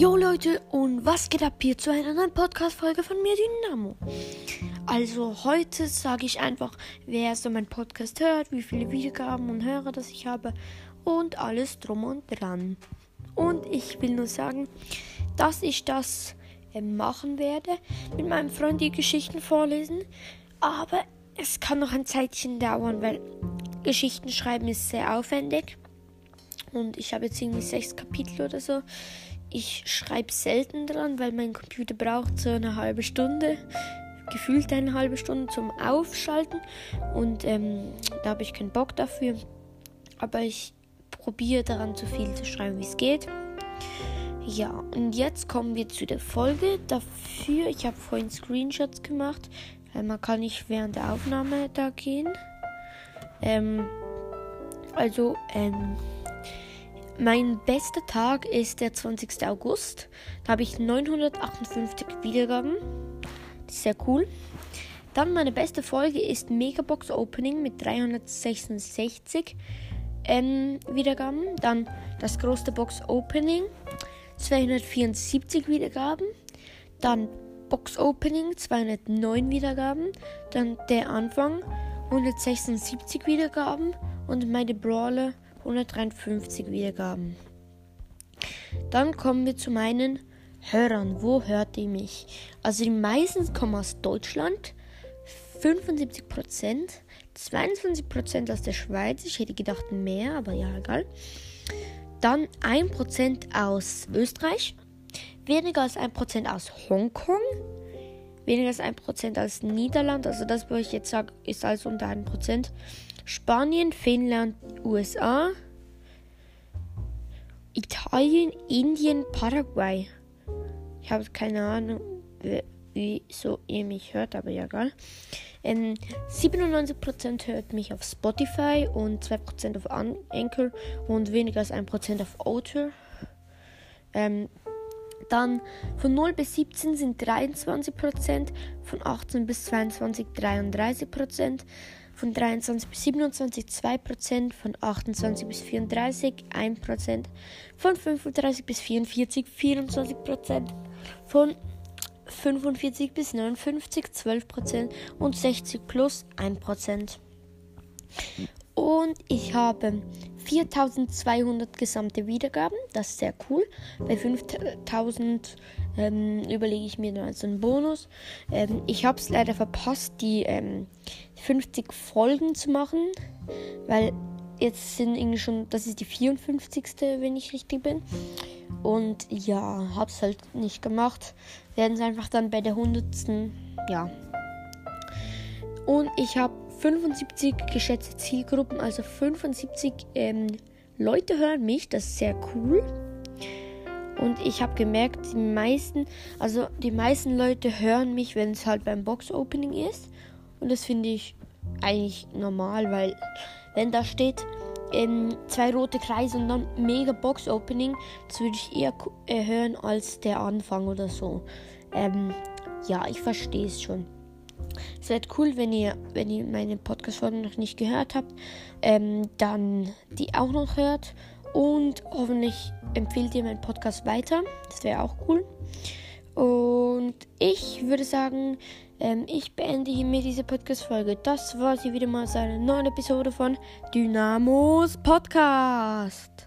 Jo Leute und was geht ab hier zu einer neuen Podcast-Folge von mir, Dynamo. Also heute sage ich einfach, wer so meinen Podcast hört, wie viele Wiedergaben und Hörer das ich habe und alles drum und dran. Und ich will nur sagen, dass ich das äh, machen werde, mit meinem Freund die Geschichten vorlesen, aber es kann noch ein Zeitchen dauern, weil Geschichten schreiben ist sehr aufwendig. Und ich habe jetzt irgendwie sechs Kapitel oder so. Ich schreibe selten dran, weil mein Computer braucht so eine halbe Stunde, gefühlt eine halbe Stunde zum Aufschalten. Und ähm, da habe ich keinen Bock dafür. Aber ich probiere daran so viel zu schreiben, wie es geht. Ja, und jetzt kommen wir zu der Folge. Dafür, ich habe vorhin Screenshots gemacht, weil man kann nicht während der Aufnahme da gehen. Ähm, also, ähm, mein bester Tag ist der 20. August. Da habe ich 958 Wiedergaben. Das ist sehr cool. Dann meine beste Folge ist Megabox Opening mit 366 ähm, Wiedergaben. Dann das größte Box Opening 274 Wiedergaben. Dann Box Opening 209 Wiedergaben. Dann der Anfang 176 Wiedergaben. Und meine Brawler 153 Wiedergaben. Dann kommen wir zu meinen Hörern. Wo hört ihr mich? Also die meisten kommen aus Deutschland, 75% 22% aus der Schweiz. Ich hätte gedacht mehr, aber ja, egal. Dann 1% aus Österreich, weniger als 1% aus Hongkong, weniger als 1% aus Niederland. Also das, was ich jetzt sage, ist alles unter 1 Spanien, Finnland, USA, Italien, Indien, Paraguay. Ich habe keine Ahnung, wieso ihr mich hört, aber ja, egal. Ähm, 97% hört mich auf Spotify und 2% auf Anchor und weniger als 1% auf Autor. Ähm, dann von 0 bis 17 sind 23%, von 18 bis 22 33%, von 23 bis 27 2%, von 28 bis 34 1%, von 35 bis 44 24%, von 45 bis 59 12% und 60 plus 1%. Und ich habe 4200 gesamte Wiedergaben. Das ist sehr cool. Bei 5000 ähm, überlege ich mir dann so einen Bonus. Ähm, ich habe es leider verpasst, die ähm, 50 Folgen zu machen, weil jetzt sind irgendwie schon, das ist die 54. wenn ich richtig bin. Und ja, habe es halt nicht gemacht. Werden es einfach dann bei der 100. Ja. Und ich habe 75 geschätzte Zielgruppen, also 75 ähm, Leute hören mich, das ist sehr cool. Und ich habe gemerkt, die meisten, also die meisten Leute hören mich, wenn es halt beim Box-Opening ist. Und das finde ich eigentlich normal, weil wenn da steht ähm, zwei rote Kreise und dann mega Box-Opening, das würde ich eher äh, hören als der Anfang oder so. Ähm, ja, ich verstehe es schon. Es wäre cool, wenn ihr, wenn ihr meine Podcast-Folgen noch nicht gehört habt, ähm, dann die auch noch hört. Und hoffentlich empfehlt ihr meinen Podcast weiter. Das wäre auch cool. Und ich würde sagen, ähm, ich beende hiermit diese Podcast-Folge. Das war sie wieder mal seine neue Episode von Dynamos Podcast.